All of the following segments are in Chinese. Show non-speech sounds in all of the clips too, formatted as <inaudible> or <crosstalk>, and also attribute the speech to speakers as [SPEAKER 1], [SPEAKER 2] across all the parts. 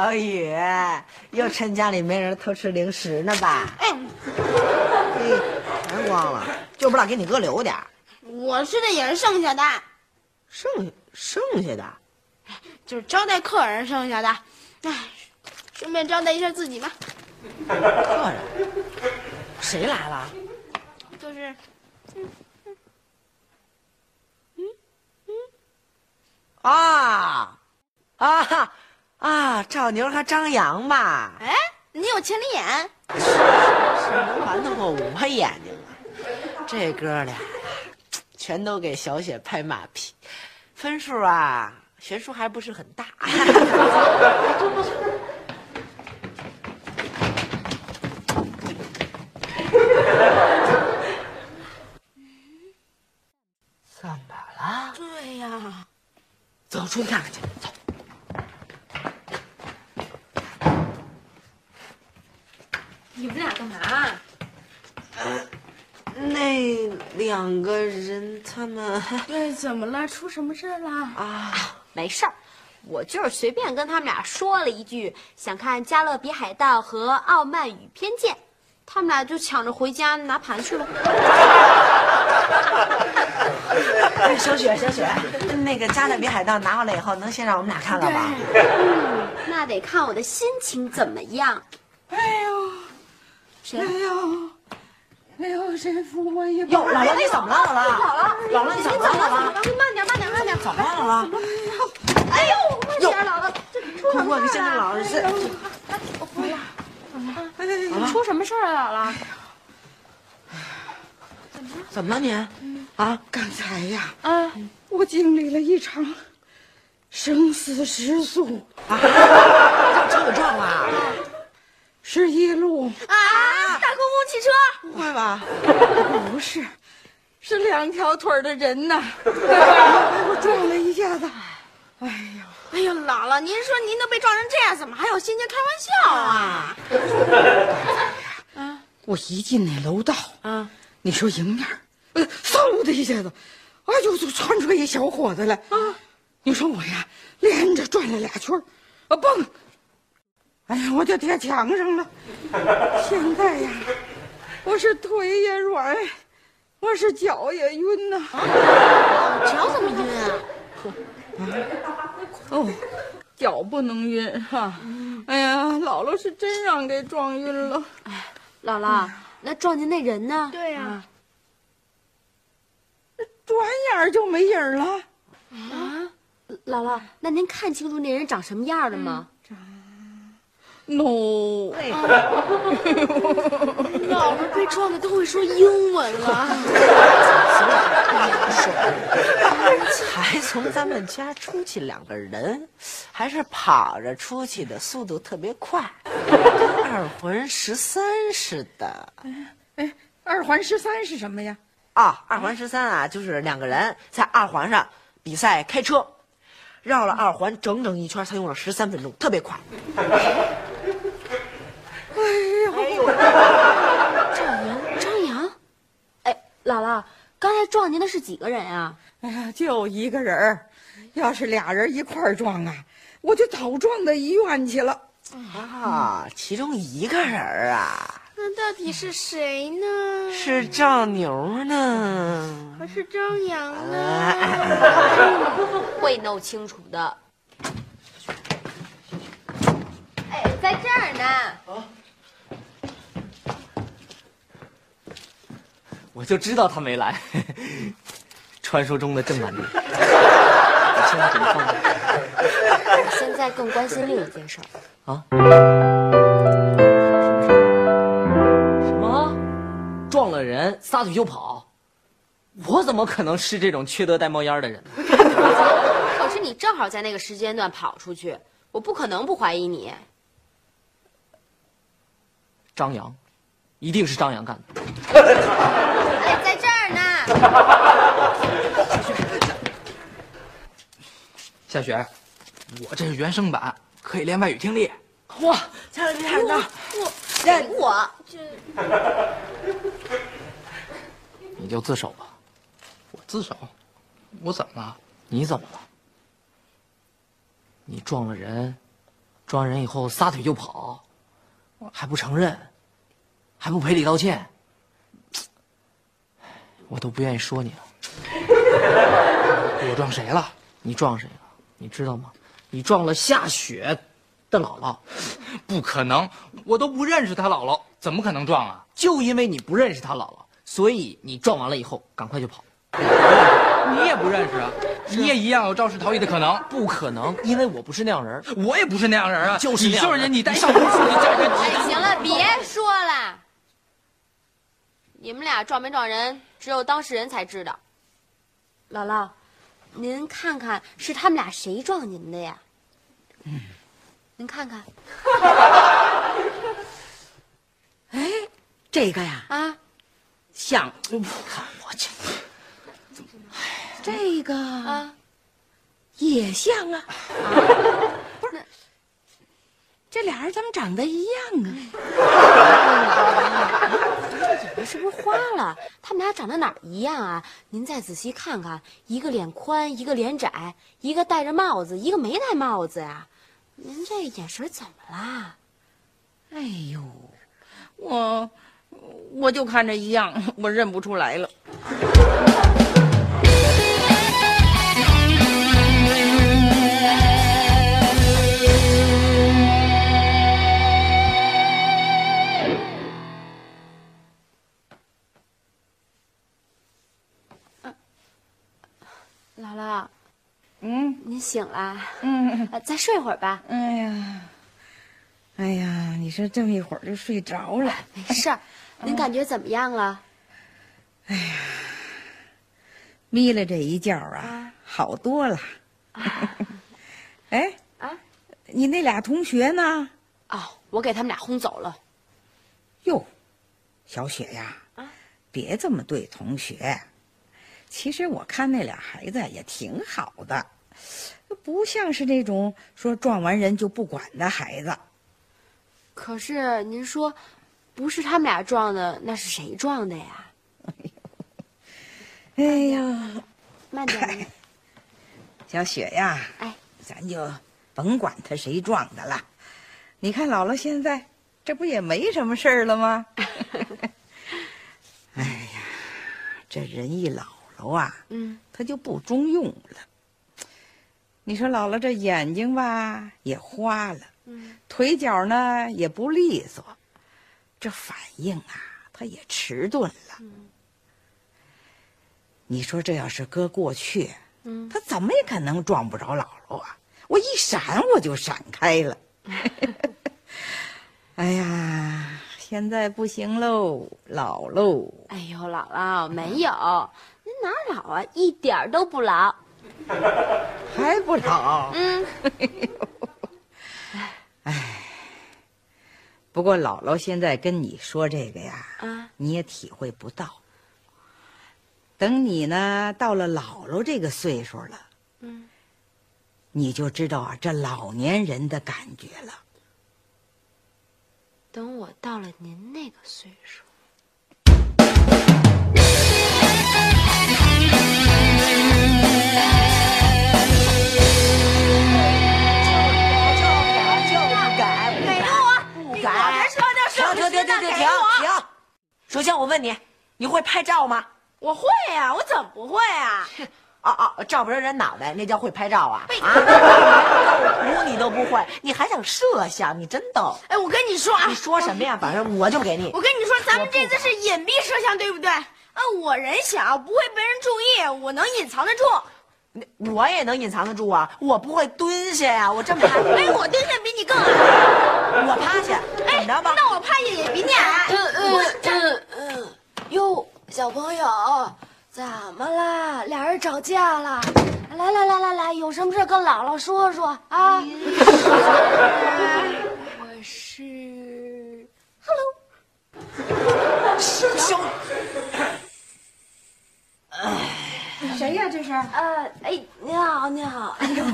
[SPEAKER 1] 小雨，又趁家里没人偷吃零食呢吧？哎，嘿，全光了，就不知道给你哥留点
[SPEAKER 2] 我吃的也是剩下的，
[SPEAKER 1] 剩剩下的。
[SPEAKER 2] 就是招待客人剩下的。哎，顺便招待一下自己嘛。
[SPEAKER 1] 客人，谁来了？
[SPEAKER 2] 就是，
[SPEAKER 1] 啊啊啊！赵牛和张扬吧？
[SPEAKER 2] 哎，你有千里眼。
[SPEAKER 1] 瞒得过我眼睛啊？这哥俩呀，全都给小雪拍马屁，分数啊悬殊还不是很大。<laughs> 怎么了？
[SPEAKER 2] 对呀，
[SPEAKER 1] 走出去看看去，走。
[SPEAKER 2] 你们俩干嘛？
[SPEAKER 1] 那两个人他们
[SPEAKER 2] 对，<laughs> 怎么了？出什么事儿了？
[SPEAKER 1] 啊，
[SPEAKER 3] 没事儿，我就是随便跟他们俩说了一句，想看《加勒比海盗》和《傲慢与偏见》，他们俩就抢着回家拿盘去了。
[SPEAKER 1] 哎小雪，小雪，那个《加勒比海盗》拿回来以后，能先让我们俩看了吧？
[SPEAKER 3] 那得看我的心情怎么样。
[SPEAKER 4] 哎呦，
[SPEAKER 3] 谁
[SPEAKER 4] 哎呦，哎呦，谁扶，我一把
[SPEAKER 1] 哟，姥姥你怎么了？姥姥，姥姥你怎么了？姥姥，
[SPEAKER 2] 慢点，慢点，慢点。
[SPEAKER 1] 怎么了？姥姥，
[SPEAKER 2] 哎呦，慢点，姥姥，这出什么事儿了？
[SPEAKER 1] 先生姥姥是。
[SPEAKER 2] 出什么事儿了，姥姥？
[SPEAKER 1] 怎么了你？啊？
[SPEAKER 4] 刚才呀，
[SPEAKER 2] 啊，
[SPEAKER 4] 我经历了一场生死时速，
[SPEAKER 1] 车给撞了？
[SPEAKER 4] 是一路
[SPEAKER 2] 车。
[SPEAKER 1] 不会吧？
[SPEAKER 4] 不是，是两条腿的人呐，我撞了一下子。哎呦，
[SPEAKER 2] 哎呦，姥姥，您说您都被撞成这样，怎么还有心情开玩笑啊？
[SPEAKER 4] 我一进那楼道，
[SPEAKER 1] 啊，
[SPEAKER 4] 你说迎面，呃，嗖的一下子，哎呦，就窜出来一小伙子来啊！你说我呀，连着转了俩圈儿，啊蹦，哎呀，我就贴墙上了。现在呀，我是腿也软，我是脚也晕呐。
[SPEAKER 2] 脚怎么晕啊？
[SPEAKER 4] 哦，脚不能晕哈、哎呀，姥姥是真让给撞晕了。
[SPEAKER 3] 哎姥姥，那撞见那人呢？
[SPEAKER 2] 对呀，
[SPEAKER 4] 转眼儿就没影了。啊。
[SPEAKER 3] 姥姥，那您看清楚那人长什么样了吗
[SPEAKER 4] ？no，<laughs>
[SPEAKER 2] 姥姥被撞的都会说英文了。
[SPEAKER 1] 才从咱们家出去两个人，还是跑着出去的，速度特别快，二环十三似的。
[SPEAKER 4] 哎，二环十三是什么呀？
[SPEAKER 1] 啊，二环十三啊，就是两个人在二环上比赛开车，绕了二环整整一圈，才用了十三分钟，特别快。
[SPEAKER 3] 张扬？哎，姥姥，刚才撞您的是几个人啊？
[SPEAKER 4] 哎呀，就一个人儿，要是俩人一块儿撞啊，我就早撞到医院去了。
[SPEAKER 1] 啊，其中一个人儿啊，
[SPEAKER 2] 那到底是谁呢？
[SPEAKER 1] 是赵牛呢。
[SPEAKER 2] 还是张扬呢？
[SPEAKER 1] 哎
[SPEAKER 3] 会弄清楚的。哎，在这儿呢。
[SPEAKER 5] 我就知道他没来，<laughs> 传说中的郑满地。你现在怎么放着
[SPEAKER 3] 我现在更关心另一件事儿。
[SPEAKER 5] 啊？什么？撞了人，撒腿就跑？我怎么可能是这种缺德带冒烟的人呢？
[SPEAKER 3] 可是你正好在那个时间段跑出去，我不可能不怀疑你。
[SPEAKER 5] 张扬，一定是张扬干的。
[SPEAKER 3] 哎，在这儿呢。<laughs>
[SPEAKER 6] 夏雪，我这是原声版，可以练外语听力。
[SPEAKER 1] 哇，加勒比海盗，
[SPEAKER 3] 我我这 <laughs>
[SPEAKER 5] 你就自首吧。
[SPEAKER 6] 我自首，我怎么了？
[SPEAKER 5] 你怎么了？你撞了人，撞人以后撒腿就跑，还不承认，还不赔礼道歉，我都不愿意说你了。<laughs>
[SPEAKER 6] 我撞谁了？
[SPEAKER 5] 你撞谁了？你知道吗？你撞了夏雪的姥姥，
[SPEAKER 6] 不可能，我都不认识他姥姥，怎么可能撞啊？
[SPEAKER 5] 就因为你不认识他姥姥，所以你撞完了以后赶快就跑。
[SPEAKER 6] 你也不认识啊？你也一样有肇事逃逸的可能。
[SPEAKER 5] 不可能，因为我不是那样人。
[SPEAKER 6] 我也不是那样人啊，
[SPEAKER 5] 就是
[SPEAKER 6] 你就是人，你带上回去你驾着
[SPEAKER 3] 哎，行了，别说了。你们俩撞没撞人，只有当事人才知道。姥姥，您看看是他们俩谁撞您的呀？嗯，您看看。<laughs>
[SPEAKER 4] 哎这个呀，
[SPEAKER 3] 啊，
[SPEAKER 4] 像
[SPEAKER 5] 看我去，
[SPEAKER 4] 这个。
[SPEAKER 3] 啊，
[SPEAKER 4] 也像啊。不是，这俩人怎么长得一样啊？
[SPEAKER 3] 眼睛是不是花了？他们俩长得哪儿一样啊？您再仔细看看，一个脸宽，一个脸窄，一个戴着帽子，一个没戴帽子呀。您这眼神怎么啦？
[SPEAKER 4] 哎呦，我我就看着一样，我认不出来了。
[SPEAKER 3] 醒了？
[SPEAKER 4] 嗯，
[SPEAKER 3] 呃再睡会儿吧。
[SPEAKER 4] 哎呀，哎呀，你说这么一会儿就睡着了。
[SPEAKER 3] 没事儿，您感觉怎么样了？
[SPEAKER 4] 哎呀眯了这一觉啊
[SPEAKER 3] 啊，
[SPEAKER 4] 好多了。<laughs> 哎，
[SPEAKER 3] 啊，
[SPEAKER 4] 你那俩同学呢？
[SPEAKER 3] 哦，我给他们俩轰走了。
[SPEAKER 4] 哟，小雪呀，
[SPEAKER 3] 啊
[SPEAKER 4] 别这么对同学。其实我看那俩孩子也挺好的，不像是那种说撞完人就不管的孩子。
[SPEAKER 3] 可是您说，不是他们俩撞的，那是谁撞的呀？
[SPEAKER 4] 哎呀，
[SPEAKER 3] 慢点，<laughs>
[SPEAKER 4] 小雪呀，
[SPEAKER 3] 哎，
[SPEAKER 4] 咱就甭管他谁撞的了。你看姥姥现在这不也没什么事儿了吗？<laughs> 哎呀，这人一老了啊，
[SPEAKER 3] 嗯，
[SPEAKER 4] 他就不中用了。你说姥姥这眼睛吧也花了，
[SPEAKER 3] 嗯，
[SPEAKER 4] 腿脚呢也不利索，这反应啊他也迟钝了。你说这要是搁过去，
[SPEAKER 3] 嗯
[SPEAKER 4] 他怎么也可能撞不着姥姥啊！我一闪我就闪开了。<laughs> 哎呀，现在不行喽，老喽。
[SPEAKER 3] 哎呦，姥姥没有，您哪儿老啊？一点都不老。
[SPEAKER 4] 还不老。
[SPEAKER 3] 嗯，<laughs> 哎
[SPEAKER 4] 不过姥姥现在跟你说这个呀，
[SPEAKER 3] 啊，
[SPEAKER 4] 你也体会不到。等你呢到了姥姥这个岁数了，
[SPEAKER 3] 嗯，
[SPEAKER 4] 你就知道啊这老年人的感觉了。
[SPEAKER 3] 等我到了您那个岁数，
[SPEAKER 1] 首先我问你，你会拍照吗？
[SPEAKER 2] 我会呀、我怎么不会啊？
[SPEAKER 1] 哦哦，照不着人脑袋，那叫会拍照啊？啊，图你都不会，你还想摄像？你真逗！
[SPEAKER 2] 哎，我跟你说啊
[SPEAKER 1] 你，说什么呀？反正我就给你。
[SPEAKER 2] 我跟你说，咱们这次是隐蔽摄像，对不对？啊，我人小，不会被人注意，我能隐藏得住。
[SPEAKER 1] 我也能隐藏得住啊！我不会蹲下呀，我这么矮，
[SPEAKER 2] 哎，我蹲下比你更矮。
[SPEAKER 1] 我趴下，怎么着吧？
[SPEAKER 2] 那我趴下也比你矮。
[SPEAKER 3] 嗯嗯嗯，哟，小朋友，怎么啦？俩人吵架了？来来来来来，有什么事跟姥姥说说啊？<laughs> 我是呃，哎，您好，您好。<laughs>
[SPEAKER 4] 哎呦，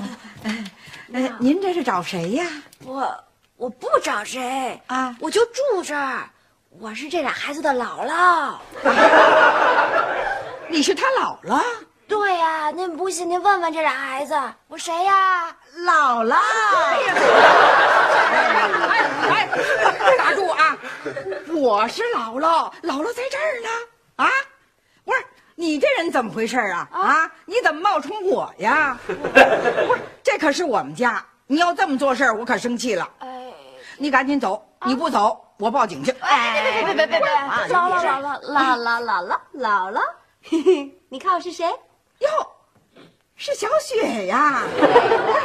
[SPEAKER 4] 哎，您这是找谁呀？
[SPEAKER 3] 我我不找谁
[SPEAKER 4] 啊
[SPEAKER 3] 我就住这儿。我是这俩孩子的姥姥。<laughs>
[SPEAKER 4] 你是他姥姥？
[SPEAKER 3] 对呀、您不信您问问这俩孩子，我谁呀？
[SPEAKER 4] 姥姥。哎哎，打住啊！我是姥姥，姥姥在这儿呢。啊，不是你这人怎么回事啊？啊，你怎么冒充我呀？<laughs> 不是，这可是我们家，你要这么做事儿，我可生气了。
[SPEAKER 3] 哎，
[SPEAKER 4] 你赶紧走，你不走，我报警去。
[SPEAKER 3] 哎别别别别别！姥姥姥姥姥姥姥姥姥姥，嘿嘿，你看我是谁？
[SPEAKER 4] 哟，是小雪呀！不是，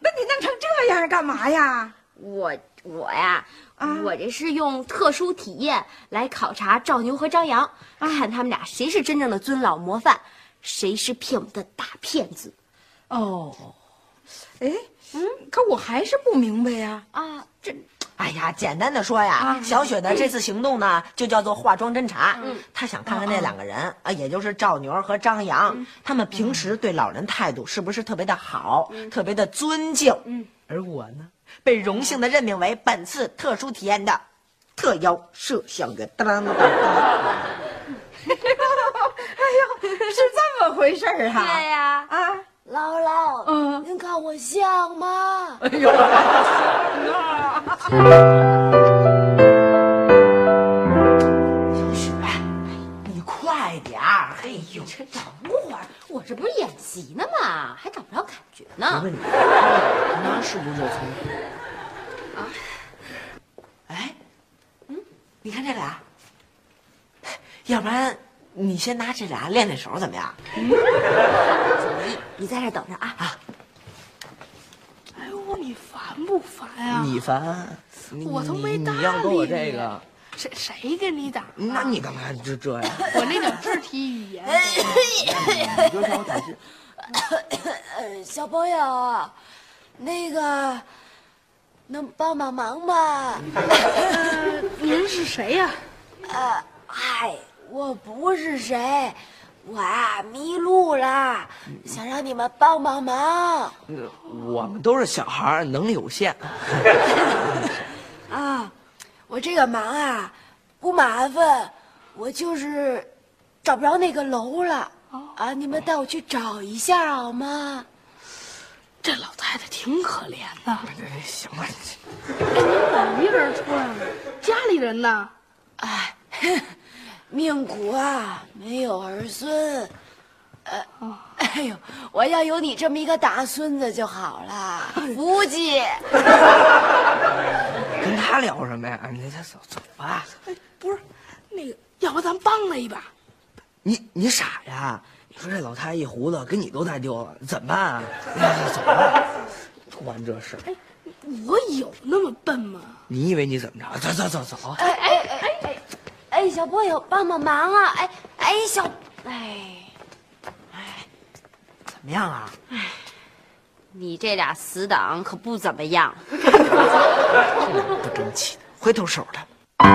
[SPEAKER 4] 那你弄成这样干嘛呀？
[SPEAKER 3] 我我呀，
[SPEAKER 4] 啊
[SPEAKER 3] 我这是用特殊体验来考察赵牛和张扬，看他们俩谁是真正的尊老模范，谁是骗我们的大骗子
[SPEAKER 4] 哦，哎，嗯，可我还是不明白呀。
[SPEAKER 3] 啊！这
[SPEAKER 1] 哎呀，简单的说呀，小雪的这次行动呢，就叫做化妆侦查。嗯，她想看看那两个人啊，也就是赵牛和张扬，他们平时对老人态度是不是特别的好，特别的尊敬。嗯，而我呢，被荣幸的任命为本次特殊体验的特邀摄像员。当当当当。<laughs>
[SPEAKER 4] 是这么回事儿啊？
[SPEAKER 3] 对呀，
[SPEAKER 4] 啊，
[SPEAKER 3] 姥姥，
[SPEAKER 4] 嗯
[SPEAKER 3] 您看我像吗？
[SPEAKER 4] 哎呦，
[SPEAKER 1] 小 <laughs> 雪，你快点儿！哎呦，
[SPEAKER 3] 这我这不是演习呢吗？还找不着感觉
[SPEAKER 1] 我
[SPEAKER 3] 呢。
[SPEAKER 1] 问你，那是不是热葱？啊？哎，嗯，你看这俩，要不然你先拿这俩练练手怎么样？
[SPEAKER 3] 你在这等着啊！啊，
[SPEAKER 7] 哎呦，你烦不烦呀、
[SPEAKER 5] 你烦，你
[SPEAKER 7] 我都没搭
[SPEAKER 5] 你你要跟我
[SPEAKER 7] 理你
[SPEAKER 5] 这个，
[SPEAKER 7] 谁谁跟你打？
[SPEAKER 5] 那你干嘛这这呀？
[SPEAKER 7] 我那点肢体语言，
[SPEAKER 5] 你就让我打字。
[SPEAKER 3] 呃，小朋友，那个能帮帮忙吗？
[SPEAKER 7] 呃，<laughs> 您是谁呀、
[SPEAKER 3] 呃，嗨，我不是谁，我啊迷路了，想让你们帮帮忙
[SPEAKER 5] 我们都是小孩，能力有限。<laughs>
[SPEAKER 3] 啊！我这个忙啊不麻烦，我就是找不着那个楼了啊！你们带我去找一下好吗？
[SPEAKER 7] 这老太太挺可怜的，
[SPEAKER 5] 哎行了，
[SPEAKER 7] 怎么一个人出来了？家里人呢？
[SPEAKER 3] 哎，命苦啊，没有儿孙。呃，哎呦，我要有你这么一个大孙子就好了，<laughs> 福气。<laughs> <laughs>
[SPEAKER 5] 跟他聊什么呀？你这走走吧。
[SPEAKER 7] 哎，不是，那个，要不咱帮他一把？
[SPEAKER 5] 你你傻呀？你说这老太太一胡子，给你都带丢了，怎么办啊？哎走吧，不管这事。
[SPEAKER 7] 我有那么笨吗？
[SPEAKER 5] 你以为你怎么着？走走走走。
[SPEAKER 3] 哎哎哎哎哎，哎，小朋友帮帮忙啊！哎哎，小哎，哎
[SPEAKER 1] 怎么样啊？
[SPEAKER 3] 你这俩死党可不怎么样。
[SPEAKER 5] 这不争气的，回头手的。
[SPEAKER 1] 你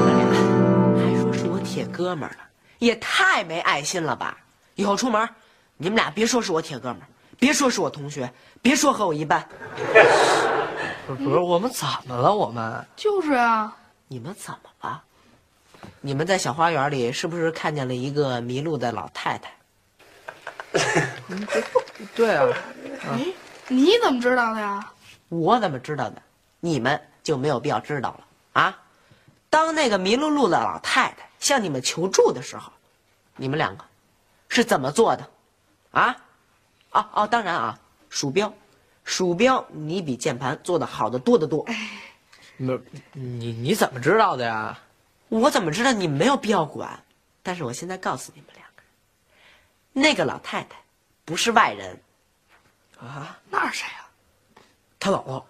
[SPEAKER 1] 们俩还说是我铁哥们儿呢，也太没爱心了吧！以后出门，你们俩别说是我铁哥们儿，别说是我同学，别说和我一班。
[SPEAKER 5] 不是不是，我们怎么了？我们
[SPEAKER 7] 就是啊，
[SPEAKER 1] 你们怎么了？你们在小花园里是不是看见了一个迷路的老太太？<laughs>
[SPEAKER 5] 对啊，
[SPEAKER 7] 哎，你怎么知道的呀？
[SPEAKER 1] 我怎么知道的？你们就没有必要知道了啊！当那个迷路路的老太太向你们求助的时候，你们两个是怎么做的？啊？哦哦，当然啊，鼠标，鼠标你比键盘做的好的多得多。
[SPEAKER 5] 不你你怎么知道的呀？
[SPEAKER 1] 我怎么知道你们没有必要管？但是我现在告诉你们两个，那个老太太不是外人，
[SPEAKER 5] 啊，
[SPEAKER 7] 那是谁呀、
[SPEAKER 5] 他姥姥。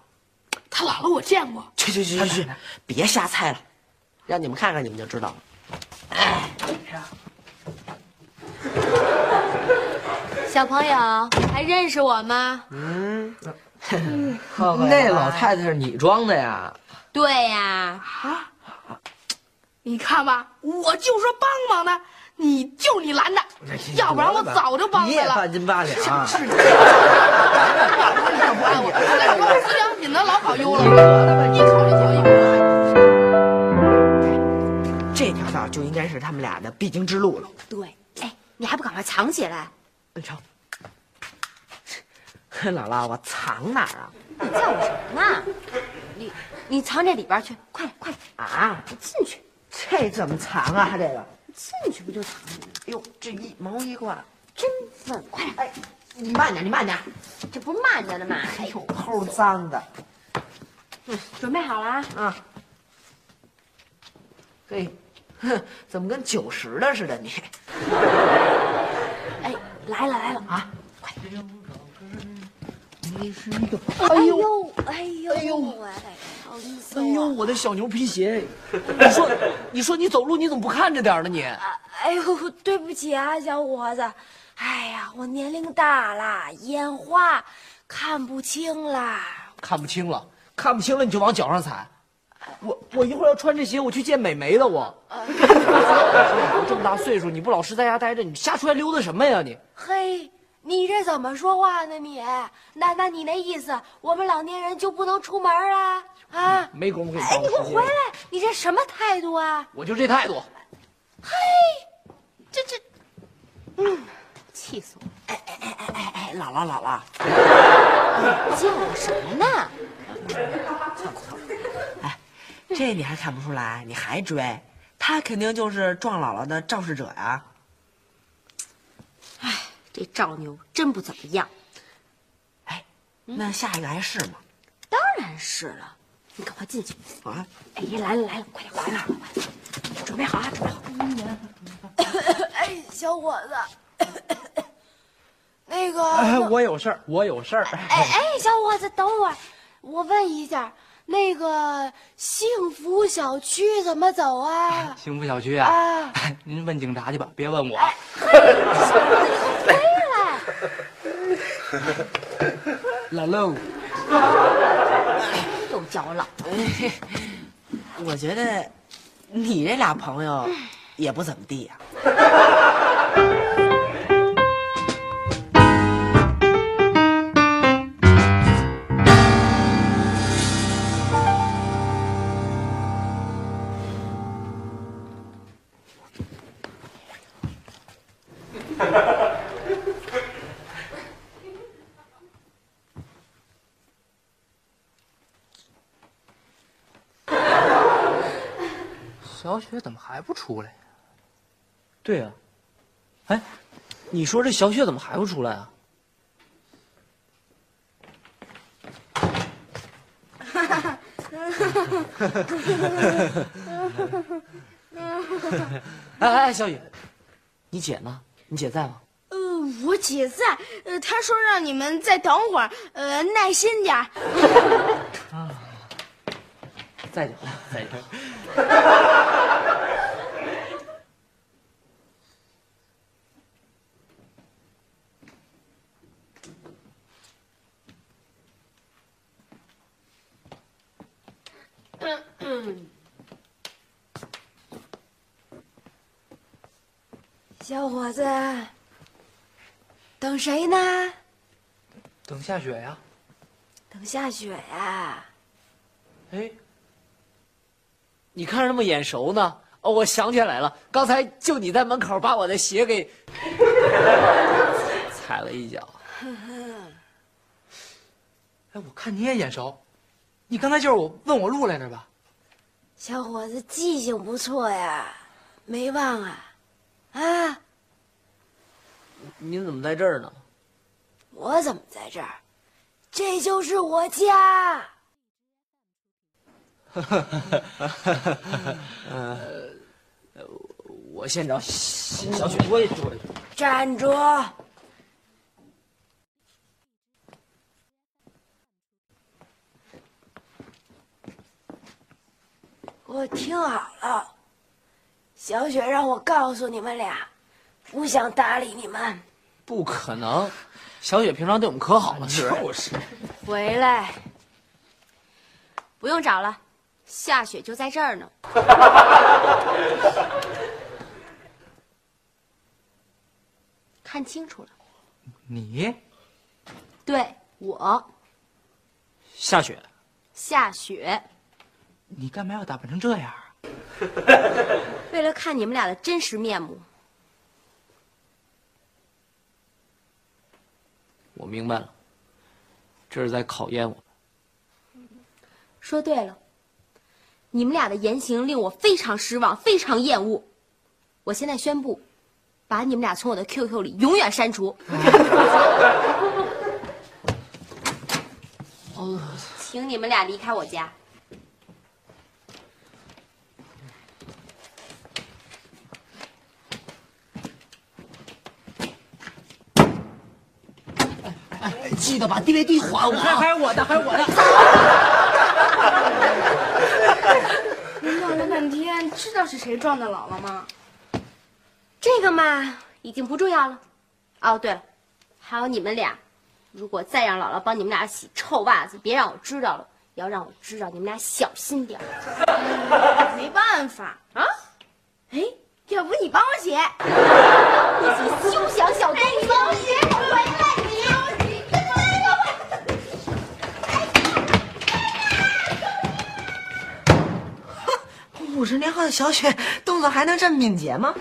[SPEAKER 7] 他姥姥我见过。
[SPEAKER 1] 去去去去去，别瞎猜了，让你们看看你们就知道了。
[SPEAKER 3] 哎小朋友还认识我吗？
[SPEAKER 1] 嗯，<laughs>
[SPEAKER 5] 那老太太是你装的呀？
[SPEAKER 3] 对呀，啊
[SPEAKER 7] 你看吧，我就说帮忙呢，
[SPEAKER 2] 你就你拦着，要不然我早就帮
[SPEAKER 6] 你
[SPEAKER 2] 他了。
[SPEAKER 6] 也半斤八两。
[SPEAKER 2] 是这样，要不然我我思想品能老好优了，一考就。
[SPEAKER 1] 这条道就应该是他们俩的必经之路了。
[SPEAKER 3] 对，哎，你还不赶快藏起来？
[SPEAKER 1] 你瞧，姥姥，我藏哪儿啊？
[SPEAKER 3] 你叫我什么呢？你你藏这里边去，快点快点，
[SPEAKER 1] 啊，
[SPEAKER 3] 你进去，
[SPEAKER 1] 这怎么藏啊？这个，
[SPEAKER 3] 进去不就藏着呢？
[SPEAKER 1] 哎呦，这一毛一挂，
[SPEAKER 3] 真笨，快点！
[SPEAKER 1] 哎，你慢点，你慢点。
[SPEAKER 3] 这不是慢着呢吗？
[SPEAKER 1] 哎呦，齁脏的。
[SPEAKER 3] 嗯准备好了啊？
[SPEAKER 1] 啊，嘿，哼，怎么跟九十的似的你？<laughs>
[SPEAKER 3] 哎，来了来了
[SPEAKER 1] 啊！
[SPEAKER 3] 快哎呦哎呦哎呦，哎，不好意思
[SPEAKER 5] 哎呦，
[SPEAKER 3] 哦。
[SPEAKER 5] 我的小牛皮鞋！你说，<laughs> 你说你走路你怎么不看着点呢？你
[SPEAKER 8] 哎呦，对不起啊，小伙子。哎呀，我年龄大了，眼花，看不清了。
[SPEAKER 5] 看不清了，看不清了你就往脚上踩。我我一会儿要穿这鞋，我去见美眉了我。我 <laughs> 这么大岁数，你不老实在家待着，你瞎出来溜达什么呀你？
[SPEAKER 8] 嘿，你这怎么说话呢你？那那你那意思，我们老年人就不能出门啦？啊？
[SPEAKER 5] 没工夫给你
[SPEAKER 8] 哎，你给我回来！你这什么态度啊？
[SPEAKER 5] 我就这态度。
[SPEAKER 8] 嘿这这，嗯
[SPEAKER 3] 气死我了！
[SPEAKER 1] 哎哎哎哎哎，姥姥姥姥，
[SPEAKER 3] 叫我什么呢？
[SPEAKER 1] 哎这你还看不出来？你还追？他肯定就是撞姥姥的肇事者呀！
[SPEAKER 3] 这赵牛真不怎么样。
[SPEAKER 1] 哎，那下一个还是吗？
[SPEAKER 3] 当然是了，你赶快进去。
[SPEAKER 1] 啊，
[SPEAKER 3] 哎，来了来了，快点快点快点！准备好啊，准备好。
[SPEAKER 8] 哎，小伙子，那个，
[SPEAKER 9] 哎，我有事儿，我有事儿。
[SPEAKER 8] 哎哎，小伙子，等会儿，我问一下，那个幸福小区怎么走啊？<laughs>
[SPEAKER 9] 幸福小区啊，
[SPEAKER 8] 啊，<laughs>
[SPEAKER 9] 您问警察去吧，别问我。
[SPEAKER 6] 老喽，
[SPEAKER 3] 又叫我老
[SPEAKER 1] 我觉得你这俩朋友也不怎么地呀、<laughs>
[SPEAKER 9] 小雪怎么还不出来呀？
[SPEAKER 5] 对呀、哎，你说这小雪怎么还不出来啊？<laughs> 哎哎，小雨，你姐呢？你姐在吗？
[SPEAKER 2] 呃，我姐在，呃，她说让你们再等会儿，呃，耐心点儿。
[SPEAKER 5] 在就好，<laughs>
[SPEAKER 8] 小伙子，等谁呢？
[SPEAKER 9] 等下雪呀。
[SPEAKER 8] 等下雪呀、
[SPEAKER 5] 哎，你看着那么眼熟呢？哦，我想起来了，刚才就你在门口把我的鞋给 <laughs> 踩了一脚。<laughs>
[SPEAKER 9] 哎，我看你也眼熟，你刚才就是我问我路来着吧？
[SPEAKER 8] 小伙子记性不错呀，没忘啊？啊，
[SPEAKER 5] 您怎么在这儿呢？
[SPEAKER 8] 我怎么在这儿？这就是我家。<laughs>
[SPEAKER 5] 我先找小雪，我也住了。
[SPEAKER 8] 站住！我听好了，小雪让我告诉你们俩，不想搭理你们。
[SPEAKER 5] 不可能，小雪平常对我们可好了，是
[SPEAKER 6] 就是。
[SPEAKER 3] 回来，不用找了，夏雪就在这儿呢。<laughs> 看清楚了，
[SPEAKER 6] 你，
[SPEAKER 3] 对我，
[SPEAKER 5] 夏雪，
[SPEAKER 3] 夏雪，
[SPEAKER 6] 你干嘛要打扮成这样？<laughs>
[SPEAKER 3] 为了看你们俩的真实面目。
[SPEAKER 5] 我明白了。这是在考验我。
[SPEAKER 3] 说对了。你们俩的言行令我非常失望非常厌恶。我现在宣布把你们俩从我的 qq 里永远删除。<laughs> 请你们俩离开我家。
[SPEAKER 10] 记得把 D V D 还我。
[SPEAKER 5] 还还有我的还有我的。
[SPEAKER 2] 你闹了半天，知道是谁撞的姥姥吗？
[SPEAKER 3] 这个嘛，已经不重要了。哦，对了，还有你们俩，如果再让姥姥帮你们俩洗臭袜子，别让我知道了，要让我知道你们俩小心点。<laughs>
[SPEAKER 2] 没办法。啊？哎，要不你帮我写。<laughs>
[SPEAKER 3] 你休想小
[SPEAKER 11] 偷。小雪动作还能这么敏捷吗？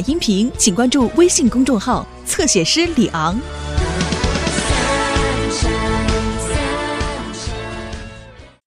[SPEAKER 12] 音频请关注微信公众号侧写师李昂。